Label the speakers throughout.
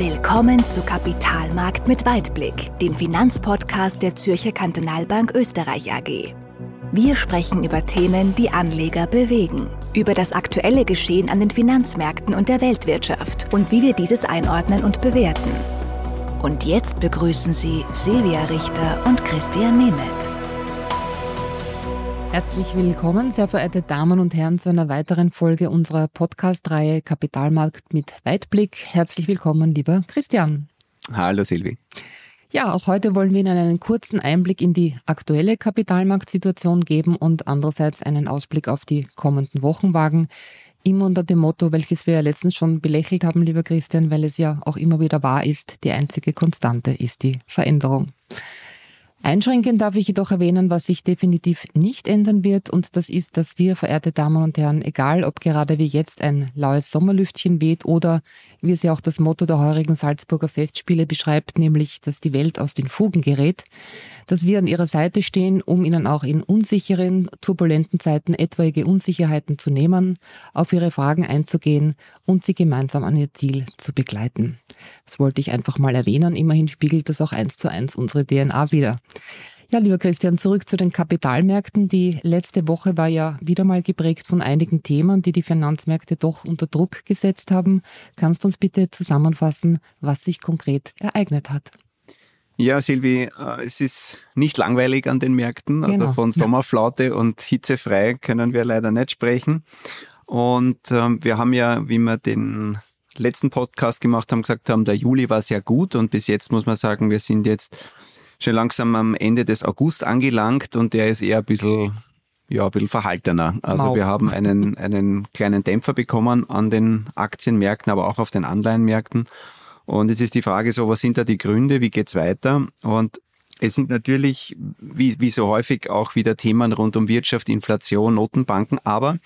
Speaker 1: Willkommen zu Kapitalmarkt mit Weitblick, dem Finanzpodcast der Zürcher Kantonalbank Österreich AG. Wir sprechen über Themen, die Anleger bewegen, über das aktuelle Geschehen an den Finanzmärkten und der Weltwirtschaft und wie wir dieses einordnen und bewerten. Und jetzt begrüßen Sie Silvia Richter und Christian Nemeth.
Speaker 2: Herzlich willkommen, sehr verehrte Damen und Herren, zu einer weiteren Folge unserer Podcast-Reihe Kapitalmarkt mit Weitblick. Herzlich willkommen, lieber Christian.
Speaker 3: Hallo Silvi.
Speaker 2: Ja, auch heute wollen wir Ihnen einen kurzen Einblick in die aktuelle Kapitalmarktsituation geben und andererseits einen Ausblick auf die kommenden Wochen wagen. Immer unter dem Motto, welches wir ja letztens schon belächelt haben, lieber Christian, weil es ja auch immer wieder wahr ist, die einzige Konstante ist die Veränderung. Einschränken darf ich jedoch erwähnen, was sich definitiv nicht ändern wird, und das ist, dass wir, verehrte Damen und Herren, egal ob gerade wie jetzt ein laues Sommerlüftchen weht oder wie es ja auch das Motto der heurigen Salzburger Festspiele beschreibt, nämlich, dass die Welt aus den Fugen gerät, dass wir an ihrer Seite stehen, um ihnen auch in unsicheren, turbulenten Zeiten etwaige Unsicherheiten zu nehmen, auf ihre Fragen einzugehen und sie gemeinsam an ihr Ziel zu begleiten. Das wollte ich einfach mal erwähnen. Immerhin spiegelt das auch eins zu eins unsere DNA wieder. Ja, lieber Christian, zurück zu den Kapitalmärkten. Die letzte Woche war ja wieder mal geprägt von einigen Themen, die die Finanzmärkte doch unter Druck gesetzt haben. Kannst du uns bitte zusammenfassen, was sich konkret ereignet hat?
Speaker 3: Ja, Silvi, äh, es ist nicht langweilig an den Märkten. Also genau. von Sommerflaute und hitzefrei können wir leider nicht sprechen. Und ähm, wir haben ja, wie wir den letzten Podcast gemacht haben, gesagt haben, der Juli war sehr gut und bis jetzt muss man sagen, wir sind jetzt schon langsam am Ende des August angelangt und der ist eher ein bisschen, ja, ein bisschen verhaltener. Also Mau. wir haben einen, einen kleinen Dämpfer bekommen an den Aktienmärkten, aber auch auf den Anleihenmärkten. Und es ist die Frage so, was sind da die Gründe, wie geht's weiter? Und es sind natürlich, wie, wie so häufig, auch wieder Themen rund um Wirtschaft, Inflation, Notenbanken, aber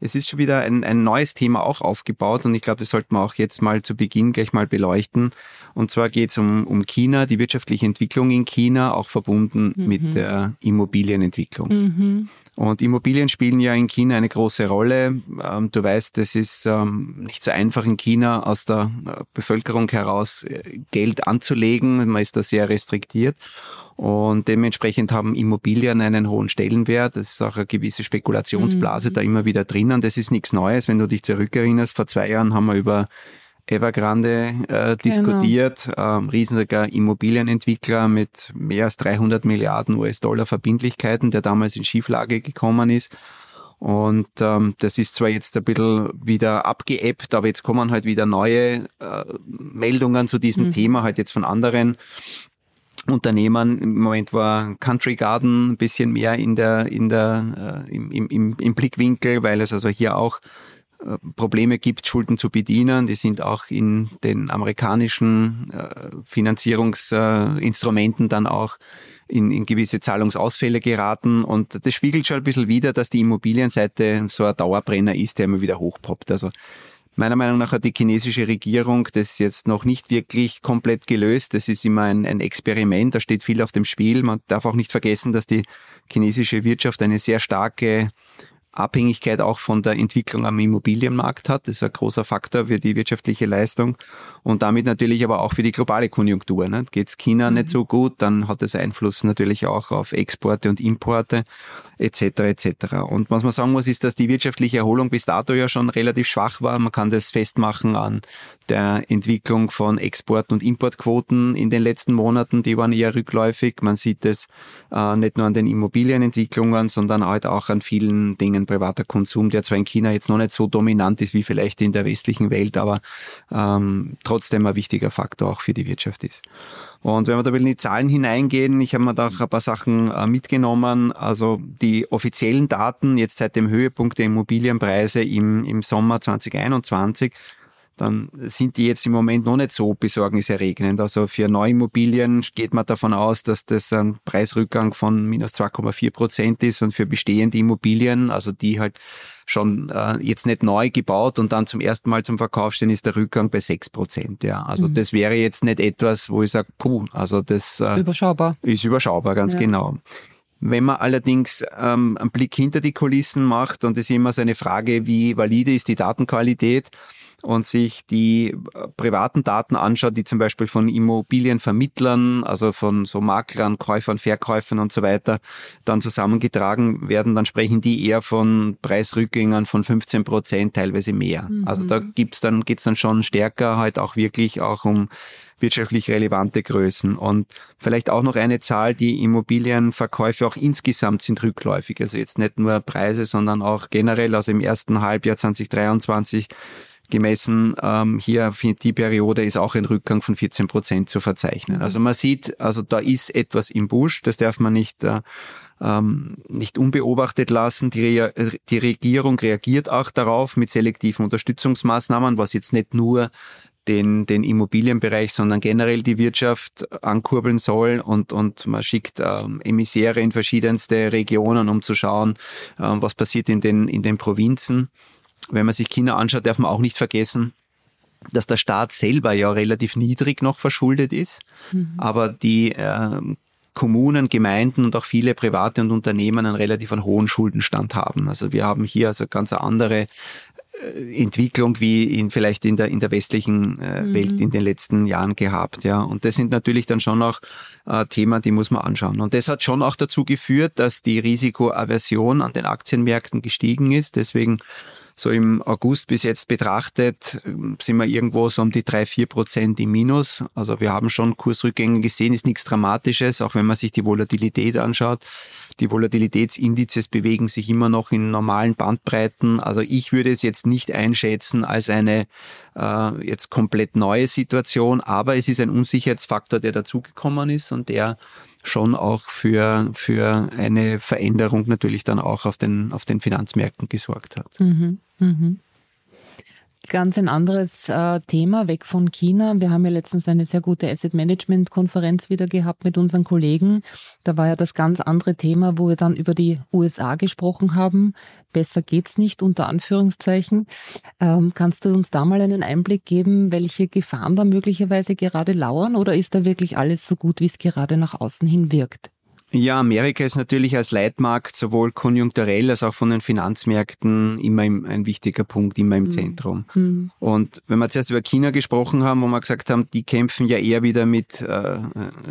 Speaker 3: es ist schon wieder ein, ein neues Thema auch aufgebaut und ich glaube, das sollten wir auch jetzt mal zu Beginn gleich mal beleuchten. Und zwar geht es um, um China, die wirtschaftliche Entwicklung in China, auch verbunden mhm. mit der Immobilienentwicklung. Mhm. Und Immobilien spielen ja in China eine große Rolle. Ähm, du weißt, es ist ähm, nicht so einfach in China aus der äh, Bevölkerung heraus äh, Geld anzulegen. Man ist da sehr restriktiert. Und dementsprechend haben Immobilien einen hohen Stellenwert. Das ist auch eine gewisse Spekulationsblase mhm. da immer wieder drinnen. Das ist nichts Neues. Wenn du dich zurückerinnerst, vor zwei Jahren haben wir über Evergrande äh, genau. diskutiert, ähm, riesiger Immobilienentwickler mit mehr als 300 Milliarden US-Dollar Verbindlichkeiten, der damals in Schieflage gekommen ist. Und ähm, das ist zwar jetzt ein bisschen wieder abgeebbt, aber jetzt kommen halt wieder neue äh, Meldungen zu diesem mhm. Thema, halt jetzt von anderen Unternehmern. Im Moment war Country Garden ein bisschen mehr in der, in der, äh, im, im, im Blickwinkel, weil es also hier auch Probleme gibt, Schulden zu bedienen. Die sind auch in den amerikanischen äh, Finanzierungsinstrumenten dann auch in, in gewisse Zahlungsausfälle geraten. Und das spiegelt schon ein bisschen wieder, dass die Immobilienseite so ein Dauerbrenner ist, der immer wieder hochpoppt. Also Meiner Meinung nach hat die chinesische Regierung das jetzt noch nicht wirklich komplett gelöst. Das ist immer ein, ein Experiment, da steht viel auf dem Spiel. Man darf auch nicht vergessen, dass die chinesische Wirtschaft eine sehr starke Abhängigkeit auch von der Entwicklung am Immobilienmarkt hat. Das ist ein großer Faktor für die wirtschaftliche Leistung und damit natürlich aber auch für die globale Konjunktur. Ne? Geht es China mhm. nicht so gut, dann hat das Einfluss natürlich auch auf Exporte und Importe etc. etc. Und was man sagen muss, ist, dass die wirtschaftliche Erholung bis dato ja schon relativ schwach war. Man kann das festmachen an der Entwicklung von Export- und Importquoten in den letzten Monaten, die waren eher rückläufig. Man sieht es äh, nicht nur an den Immobilienentwicklungen, sondern halt auch an vielen Dingen privater Konsum, der zwar in China jetzt noch nicht so dominant ist wie vielleicht in der westlichen Welt, aber ähm, trotzdem ein wichtiger Faktor auch für die Wirtschaft ist. Und wenn wir da in die Zahlen hineingehen, ich habe mir da auch ein paar Sachen äh, mitgenommen. Also die offiziellen Daten jetzt seit dem Höhepunkt der Immobilienpreise im, im Sommer 2021 dann sind die jetzt im Moment noch nicht so besorgniserregend. Also für Neuimmobilien geht man davon aus, dass das ein Preisrückgang von minus 2,4 Prozent ist und für bestehende Immobilien, also die halt schon äh, jetzt nicht neu gebaut und dann zum ersten Mal zum Verkauf stehen, ist der Rückgang bei 6 Prozent. Ja. Also mhm. das wäre jetzt nicht etwas, wo ich sage, puh, also das äh,
Speaker 2: überschaubar.
Speaker 3: ist überschaubar, ganz ja. genau. Wenn man allerdings ähm, einen Blick hinter die Kulissen macht, und es ist immer so eine Frage, wie valide ist die Datenqualität, und sich die äh, privaten Daten anschaut, die zum Beispiel von Immobilienvermittlern, also von so Maklern, Käufern, Verkäufern und so weiter, dann zusammengetragen werden, dann sprechen die eher von Preisrückgängen von 15 Prozent, teilweise mehr. Mhm. Also da gibt's dann, geht's dann schon stärker halt auch wirklich auch um wirtschaftlich relevante Größen. Und vielleicht auch noch eine Zahl, die Immobilienverkäufe auch insgesamt sind rückläufig. Also jetzt nicht nur Preise, sondern auch generell, also im ersten Halbjahr 2023 gemessen, ähm, hier die Periode ist auch ein Rückgang von 14 Prozent zu verzeichnen. Also man sieht, also da ist etwas im Busch, das darf man nicht äh, ähm, nicht unbeobachtet lassen. Die, Re die Regierung reagiert auch darauf mit selektiven Unterstützungsmaßnahmen, was jetzt nicht nur den, den Immobilienbereich, sondern generell die Wirtschaft ankurbeln soll und, und man schickt ähm, Emissäre in verschiedenste Regionen, um zu schauen, ähm, was passiert in den, in den Provinzen. Wenn man sich China anschaut, darf man auch nicht vergessen, dass der Staat selber ja relativ niedrig noch verschuldet ist, mhm. aber die äh, Kommunen, Gemeinden und auch viele private und Unternehmen einen relativ einen hohen Schuldenstand haben. Also wir haben hier also ganz andere äh, Entwicklung wie in vielleicht in der in der westlichen äh, mhm. Welt in den letzten Jahren gehabt, ja. Und das sind natürlich dann schon auch äh, Themen, die muss man anschauen. Und das hat schon auch dazu geführt, dass die Risikoaversion an den Aktienmärkten gestiegen ist. Deswegen so im August bis jetzt betrachtet, sind wir irgendwo so um die drei vier Prozent im Minus. Also wir haben schon Kursrückgänge gesehen, ist nichts Dramatisches, auch wenn man sich die Volatilität anschaut. Die Volatilitätsindizes bewegen sich immer noch in normalen Bandbreiten. Also ich würde es jetzt nicht einschätzen als eine äh, jetzt komplett neue Situation, aber es ist ein Unsicherheitsfaktor, der dazugekommen ist und der schon auch für, für eine Veränderung natürlich dann auch auf den, auf den Finanzmärkten gesorgt hat. Mhm,
Speaker 2: mhm. Ganz ein anderes äh, Thema, weg von China. Wir haben ja letztens eine sehr gute Asset Management Konferenz wieder gehabt mit unseren Kollegen. Da war ja das ganz andere Thema, wo wir dann über die USA gesprochen haben. Besser geht's nicht, unter Anführungszeichen. Ähm, kannst du uns da mal einen Einblick geben, welche Gefahren da möglicherweise gerade lauern oder ist da wirklich alles so gut, wie es gerade nach außen hin wirkt?
Speaker 3: Ja, Amerika ist natürlich als Leitmarkt sowohl konjunkturell als auch von den Finanzmärkten immer im, ein wichtiger Punkt, immer im mhm. Zentrum. Mhm. Und wenn wir zuerst über China gesprochen haben, wo wir gesagt haben, die kämpfen ja eher wieder mit äh,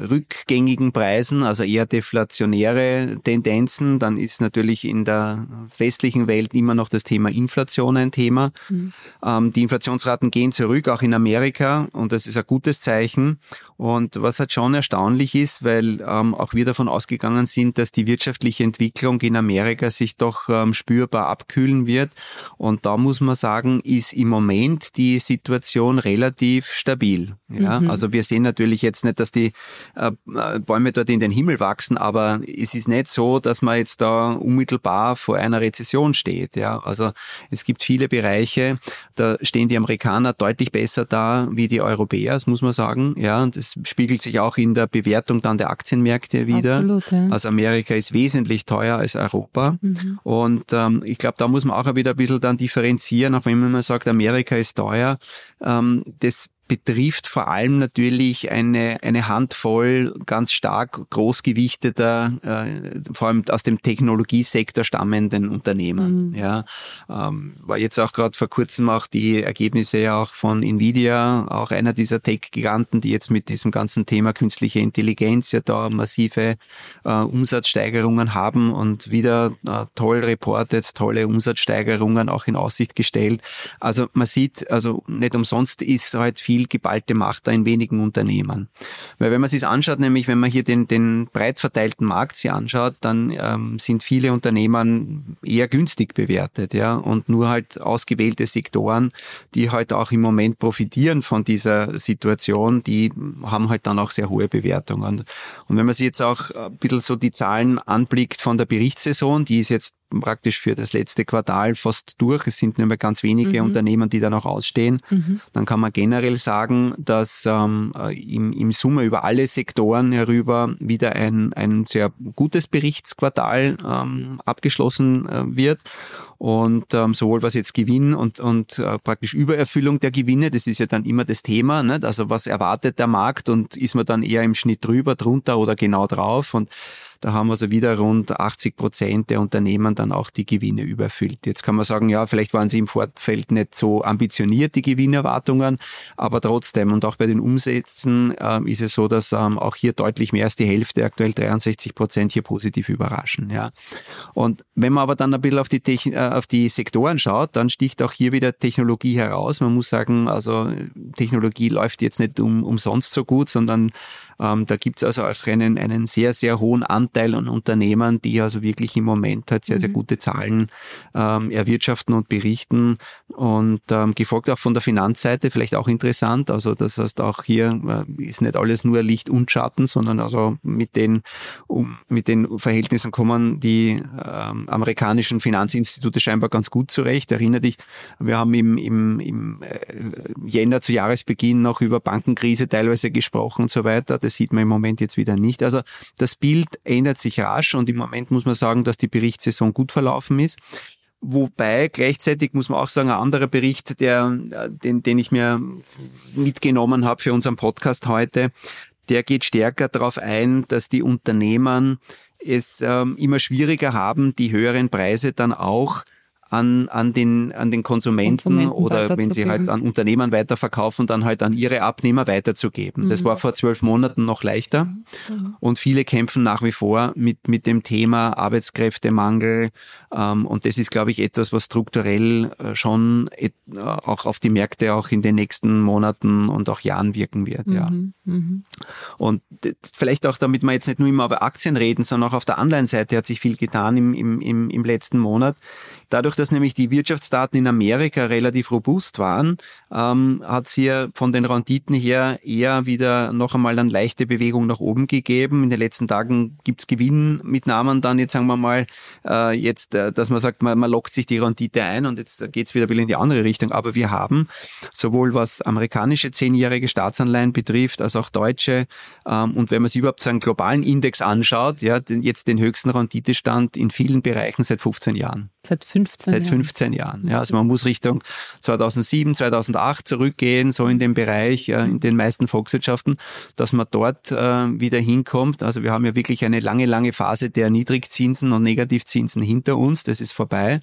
Speaker 3: rückgängigen Preisen, also eher deflationäre Tendenzen, dann ist natürlich in der westlichen Welt immer noch das Thema Inflation ein Thema. Mhm. Ähm, die Inflationsraten gehen zurück, auch in Amerika, und das ist ein gutes Zeichen. Und was halt schon erstaunlich ist, weil ähm, auch wir davon ausgegangen sind, dass die wirtschaftliche Entwicklung in Amerika sich doch ähm, spürbar abkühlen wird. Und da muss man sagen, ist im Moment die Situation relativ stabil. Ja, mhm. also wir sehen natürlich jetzt nicht, dass die äh, Bäume dort in den Himmel wachsen, aber es ist nicht so, dass man jetzt da unmittelbar vor einer Rezession steht. Ja, also es gibt viele Bereiche, da stehen die Amerikaner deutlich besser da wie die Europäer, das muss man sagen. Ja, und das das spiegelt sich auch in der Bewertung dann der Aktienmärkte wieder. Absolut, ja. Also Amerika ist wesentlich teuer als Europa. Mhm. Und ähm, ich glaube, da muss man auch wieder ein bisschen dann differenzieren, auch wenn man sagt, Amerika ist teuer. Ähm, das betrifft vor allem natürlich eine, eine Handvoll ganz stark großgewichteter, äh, vor allem aus dem Technologiesektor stammenden Unternehmen. Mhm. Ja, ähm, war jetzt auch gerade vor kurzem auch die Ergebnisse ja auch von Nvidia, auch einer dieser Tech-Giganten, die jetzt mit diesem ganzen Thema künstliche Intelligenz ja da massive äh, Umsatzsteigerungen haben und wieder äh, toll reportet, tolle Umsatzsteigerungen auch in Aussicht gestellt. Also man sieht, also nicht umsonst ist halt viel viel geballte Macht da in wenigen Unternehmen. Weil wenn man sich anschaut, nämlich wenn man hier den, den breit verteilten Markt sich anschaut, dann ähm, sind viele Unternehmen eher günstig bewertet, ja, und nur halt ausgewählte Sektoren, die halt auch im Moment profitieren von dieser Situation, die haben halt dann auch sehr hohe Bewertungen. Und wenn man sich jetzt auch ein bisschen so die Zahlen anblickt von der Berichtssaison, die ist jetzt praktisch für das letzte Quartal fast durch. Es sind nur mehr ganz wenige mhm. Unternehmen, die da noch ausstehen. Mhm. Dann kann man generell sagen, dass ähm, im, im Summe über alle Sektoren herüber wieder ein, ein sehr gutes Berichtsquartal ähm, abgeschlossen äh, wird. Und ähm, sowohl was jetzt Gewinn und, und äh, praktisch Übererfüllung der Gewinne, das ist ja dann immer das Thema. Nicht? Also was erwartet der Markt und ist man dann eher im Schnitt drüber, drunter oder genau drauf? Und Da haben also wieder rund 80 Prozent der Unternehmen dann auch die Gewinne überfüllt. Jetzt kann man sagen, ja, vielleicht waren sie im Vorfeld nicht so ambitioniert, die Gewinnerwartungen, aber trotzdem und auch bei den Umsätzen äh, ist es so, dass ähm, auch hier deutlich mehr als die Hälfte, aktuell 63 Prozent, hier positiv überraschen. Ja. Und wenn man aber dann ein bisschen auf die, Techn äh, auf die Sektoren schaut, dann sticht auch hier wieder Technologie heraus. Man muss sagen, also Technologie läuft jetzt nicht um, umsonst so gut, sondern ähm, da gibt es also auch einen, einen sehr, sehr hohen Anteil an Unternehmen, die also wirklich im Moment halt sehr, sehr mhm. gute Zahlen ähm, erwirtschaften und berichten. Und ähm, gefolgt auch von der Finanzseite, vielleicht auch interessant. Also das heißt, auch hier äh, ist nicht alles nur Licht und Schatten, sondern also mit den, um, mit den Verhältnissen kommen die ähm, amerikanischen Finanzinstitute scheinbar ganz gut zurecht. Erinnere dich, wir haben im, im, im äh, Jänner zu Jahresbeginn noch über Bankenkrise teilweise gesprochen und so weiter. Das das sieht man im Moment jetzt wieder nicht. Also das Bild ändert sich rasch und im Moment muss man sagen, dass die Berichtssaison gut verlaufen ist. Wobei gleichzeitig muss man auch sagen, ein anderer Bericht, der, den, den ich mir mitgenommen habe für unseren Podcast heute, der geht stärker darauf ein, dass die Unternehmen es ähm, immer schwieriger haben, die höheren Preise dann auch an, an, den, an den Konsumenten, Konsumenten oder wenn sie halt an Unternehmen weiterverkaufen, dann halt an ihre Abnehmer weiterzugeben. Mhm. Das war vor zwölf Monaten noch leichter mhm. und viele kämpfen nach wie vor mit, mit dem Thema Arbeitskräftemangel ähm, und das ist, glaube ich, etwas, was strukturell äh, schon et, äh, auch auf die Märkte auch in den nächsten Monaten und auch Jahren wirken wird. Mhm. Ja. Mhm. Und vielleicht auch, damit wir jetzt nicht nur immer über Aktien reden, sondern auch auf der Anleihenseite hat sich viel getan im, im, im, im letzten Monat. Dadurch, dass nämlich die Wirtschaftsdaten in Amerika relativ robust waren, ähm, hat es hier von den Renditen her eher wieder noch einmal eine leichte Bewegung nach oben gegeben. In den letzten Tagen gibt's Gewinnmitnahmen dann jetzt sagen wir mal, äh, jetzt, äh, dass man sagt, man, man lockt sich die Rendite ein und jetzt geht's wieder ein bisschen in die andere Richtung. Aber wir haben sowohl was amerikanische zehnjährige Staatsanleihen betrifft, als auch deutsche ähm, und wenn man sich überhaupt so einen globalen Index anschaut, ja, den, jetzt den höchsten Renditestand in vielen Bereichen seit 15 Jahren.
Speaker 2: Seit 15
Speaker 3: Seit 15 Jahren. Jahren. Ja, also man muss Richtung 2007, 2008 zurückgehen, so in dem Bereich, äh, in den meisten Volkswirtschaften, dass man dort äh, wieder hinkommt. Also wir haben ja wirklich eine lange, lange Phase der Niedrigzinsen und Negativzinsen hinter uns. Das ist vorbei.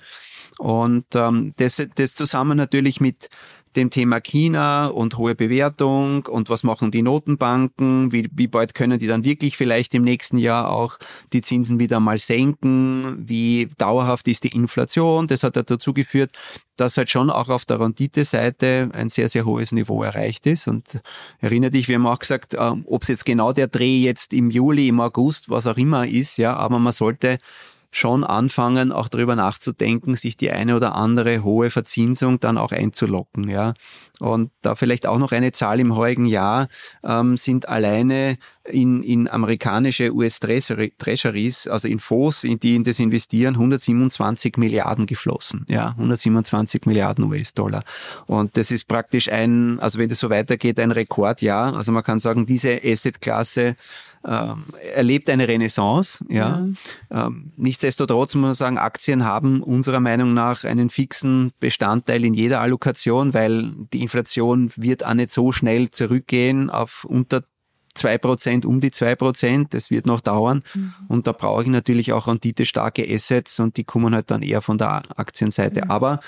Speaker 3: Und ähm, das, das zusammen natürlich mit dem Thema China und hohe Bewertung und was machen die Notenbanken, wie, wie bald können die dann wirklich vielleicht im nächsten Jahr auch die Zinsen wieder mal senken, wie dauerhaft ist die Inflation, das hat dazu geführt, dass halt schon auch auf der Rendite-Seite ein sehr, sehr hohes Niveau erreicht ist. Und erinnere dich, wir haben auch gesagt, äh, ob es jetzt genau der Dreh jetzt im Juli, im August, was auch immer ist, ja, aber man sollte schon anfangen, auch darüber nachzudenken, sich die eine oder andere hohe Verzinsung dann auch einzulocken. Ja. Und da vielleicht auch noch eine Zahl im heurigen Jahr ähm, sind alleine in, in amerikanische US-Treasuries, also in Fonds, in die in das investieren, 127 Milliarden geflossen. Ja, 127 Milliarden US-Dollar. Und das ist praktisch ein, also wenn das so weitergeht, ein Rekordjahr. Also man kann sagen, diese Asset-Klasse erlebt eine Renaissance. Ja. ja. Ähm, nichtsdestotrotz muss man sagen, Aktien haben unserer Meinung nach einen fixen Bestandteil in jeder Allokation, weil die Inflation wird auch nicht so schnell zurückgehen auf unter 2%, um die 2%, das wird noch dauern. Mhm. Und da brauche ich natürlich auch renditestarke Assets und die kommen halt dann eher von der Aktienseite. Mhm. Aber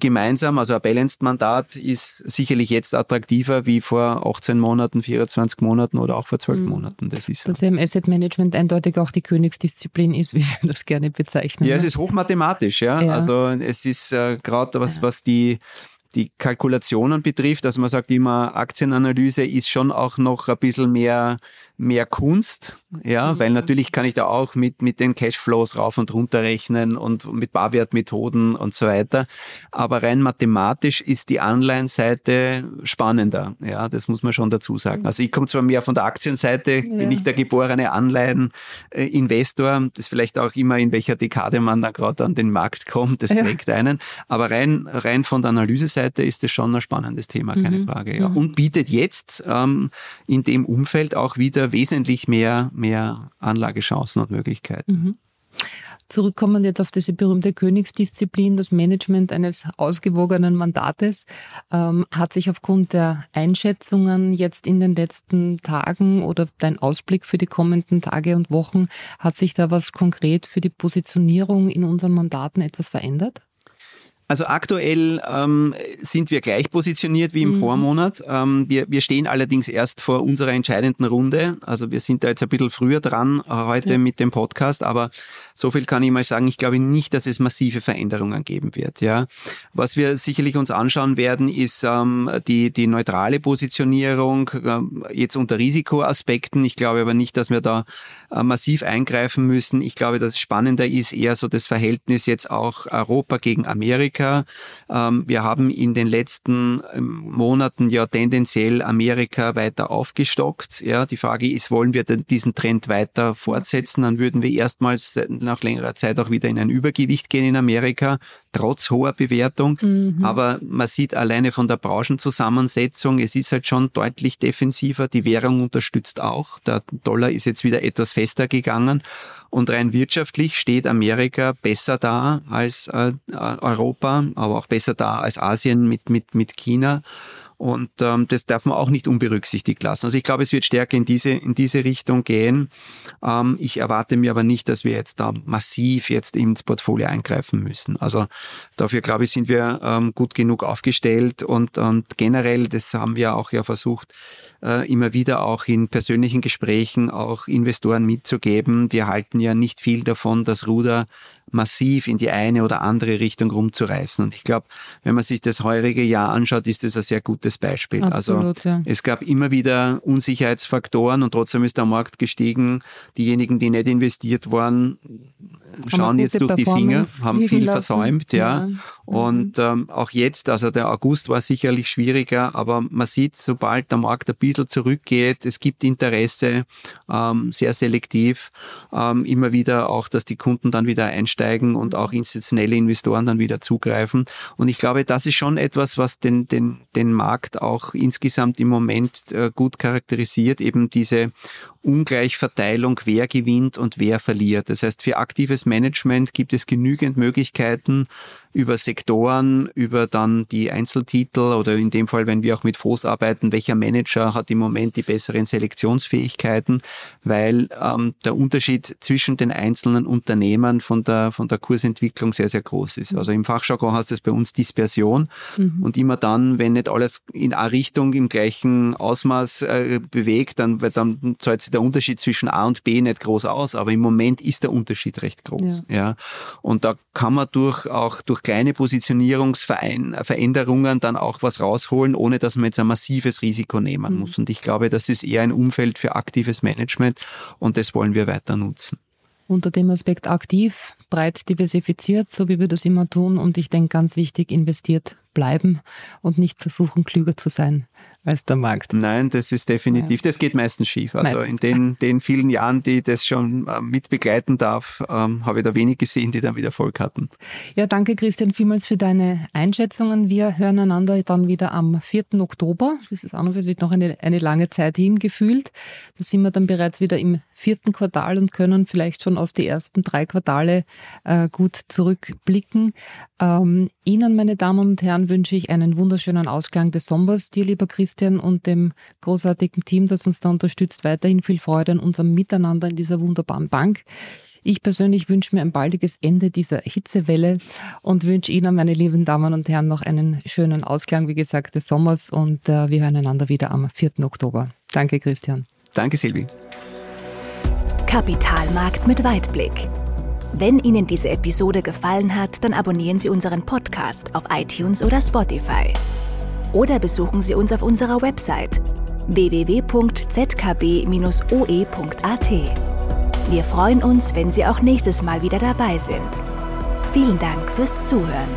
Speaker 3: gemeinsam, also ein Balanced-Mandat ist sicherlich jetzt attraktiver wie vor 18 Monaten, 24 Monaten oder auch vor 12 mhm. Monaten.
Speaker 2: Das ist. Dass ja im Asset Management eindeutig auch die Königsdisziplin ist, wie wir das gerne bezeichnen.
Speaker 3: Ja, es ist hochmathematisch, ja. ja. Also es ist äh, gerade was, ja. was die die Kalkulationen betrifft, also man sagt immer, Aktienanalyse ist schon auch noch ein bisschen mehr mehr Kunst, ja, mhm. weil natürlich kann ich da auch mit, mit den Cashflows rauf und runter rechnen und mit Barwertmethoden und so weiter. Aber rein mathematisch ist die Anleihenseite spannender, ja, das muss man schon dazu sagen. Mhm. Also ich komme zwar mehr von der Aktienseite, ja. bin ich der geborene Anleiheninvestor, das ist vielleicht auch immer in welcher Dekade man da gerade an den Markt kommt, das prägt ja. einen. Aber rein, rein von der Analyseseite ist das schon ein spannendes Thema, keine mhm. Frage. Ja. Mhm. Und bietet jetzt ähm, in dem Umfeld auch wieder wesentlich mehr, mehr Anlagechancen und Möglichkeiten. Mhm.
Speaker 2: Zurückkommen jetzt auf diese berühmte Königsdisziplin, das Management eines ausgewogenen Mandates, ähm, hat sich aufgrund der Einschätzungen jetzt in den letzten Tagen oder dein Ausblick für die kommenden Tage und Wochen, hat sich da was konkret für die Positionierung in unseren Mandaten etwas verändert?
Speaker 3: Also aktuell ähm, sind wir gleich positioniert wie im mhm. Vormonat. Ähm, wir, wir stehen allerdings erst vor unserer entscheidenden Runde. Also wir sind da jetzt ein bisschen früher dran äh, heute ja. mit dem Podcast, aber so viel kann ich mal sagen. Ich glaube nicht, dass es massive Veränderungen geben wird. Ja, was wir sicherlich uns anschauen werden, ist ähm, die die neutrale Positionierung äh, jetzt unter Risikoaspekten. Ich glaube aber nicht, dass wir da äh, massiv eingreifen müssen. Ich glaube, das Spannende ist eher so das Verhältnis jetzt auch Europa gegen Amerika. Ähm, wir haben in den letzten ähm, Monaten ja tendenziell Amerika weiter aufgestockt. Ja, die Frage ist, wollen wir denn diesen Trend weiter fortsetzen? Dann würden wir erstmals nach längerer Zeit auch wieder in ein Übergewicht gehen in Amerika trotz hoher Bewertung. Mhm. Aber man sieht alleine von der Branchenzusammensetzung, es ist halt schon deutlich defensiver. Die Währung unterstützt auch. Der Dollar ist jetzt wieder etwas fester gegangen. Und rein wirtschaftlich steht Amerika besser da als äh, Europa, aber auch besser da als Asien mit, mit, mit China. Und ähm, das darf man auch nicht unberücksichtigt lassen. Also ich glaube, es wird stärker in diese, in diese Richtung gehen. Ähm, ich erwarte mir aber nicht, dass wir jetzt da massiv jetzt ins Portfolio eingreifen müssen. Also dafür, glaube ich, sind wir ähm, gut genug aufgestellt und, und generell, das haben wir auch ja versucht, äh, immer wieder auch in persönlichen Gesprächen auch Investoren mitzugeben. Wir halten ja nicht viel davon, das Ruder massiv in die eine oder andere Richtung rumzureißen. Und ich glaube, wenn man sich das heurige Jahr anschaut, ist das ein sehr gutes Beispiel. Also Absolut, also ja. es gab immer wieder Unsicherheitsfaktoren und trotzdem ist der Markt gestiegen. Diejenigen, die nicht investiert waren, schauen jetzt durch die Finger, haben viel lassen. versäumt, ja. ja. Und mhm. ähm, auch jetzt, also der August war sicherlich schwieriger, aber man sieht, sobald der Markt ein bisschen zurückgeht, es gibt Interesse, ähm, sehr selektiv, ähm, immer wieder auch, dass die Kunden dann wieder einsteigen und auch institutionelle Investoren dann wieder zugreifen. Und ich glaube, das ist schon etwas, was den, den, den Markt auch insgesamt im Moment äh, gut charakterisiert, eben diese Ungleichverteilung, wer gewinnt und wer verliert. Das heißt, für aktives Management gibt es genügend Möglichkeiten, über Sektoren, über dann die Einzeltitel oder in dem Fall, wenn wir auch mit Fonds arbeiten, welcher Manager hat im Moment die besseren Selektionsfähigkeiten, weil ähm, der Unterschied zwischen den einzelnen Unternehmen von der, von der Kursentwicklung sehr, sehr groß ist. Also im Fachjargon heißt es bei uns Dispersion mhm. und immer dann, wenn nicht alles in eine Richtung im gleichen Ausmaß äh, bewegt, dann, dann zahlt sich der Unterschied zwischen A und B nicht groß aus, aber im Moment ist der Unterschied recht groß. Ja. ja. Und da kann man durch auch durch kleine Positionierungsveränderungen dann auch was rausholen, ohne dass man jetzt ein massives Risiko nehmen mhm. muss. Und ich glaube, das ist eher ein Umfeld für aktives Management und das wollen wir weiter nutzen.
Speaker 2: Unter dem Aspekt aktiv, breit diversifiziert, so wie wir das immer tun und ich denke ganz wichtig, investiert bleiben und nicht versuchen, klüger zu sein als der Markt.
Speaker 3: Nein, das ist definitiv, das geht meistens schief. Also meistens. in den, den vielen Jahren, die ich das schon äh, mit begleiten darf, ähm, habe ich da wenig gesehen, die dann wieder Erfolg hatten.
Speaker 2: Ja, danke Christian vielmals für deine Einschätzungen. Wir hören einander dann wieder am 4. Oktober. Das ist für sich noch eine, eine lange Zeit hingefühlt. Da sind wir dann bereits wieder im vierten Quartal und können vielleicht schon auf die ersten drei Quartale äh, gut zurückblicken. Ähm, Ihnen, meine Damen und Herren, wünsche ich einen wunderschönen Ausklang des Sommers. Dir, lieber Christian, und dem großartigen Team, das uns da unterstützt, weiterhin viel Freude an unserem Miteinander in dieser wunderbaren Bank. Ich persönlich wünsche mir ein baldiges Ende dieser Hitzewelle und wünsche Ihnen, meine lieben Damen und Herren, noch einen schönen Ausklang, wie gesagt, des Sommers und äh, wir hören einander wieder am 4. Oktober. Danke, Christian.
Speaker 3: Danke, Silvi.
Speaker 1: Kapitalmarkt mit Weitblick. Wenn Ihnen diese Episode gefallen hat, dann abonnieren Sie unseren Podcast auf iTunes oder Spotify. Oder besuchen Sie uns auf unserer Website www.zkb-oe.at. Wir freuen uns, wenn Sie auch nächstes Mal wieder dabei sind. Vielen Dank fürs Zuhören.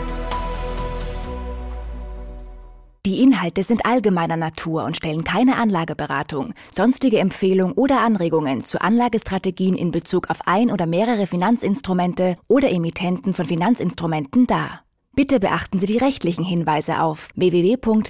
Speaker 1: Die Inhalte sind allgemeiner Natur und stellen keine Anlageberatung, sonstige Empfehlung oder Anregungen zu Anlagestrategien in Bezug auf ein oder mehrere Finanzinstrumente oder Emittenten von Finanzinstrumenten dar. Bitte beachten Sie die rechtlichen Hinweise auf www.zkb-oe.at.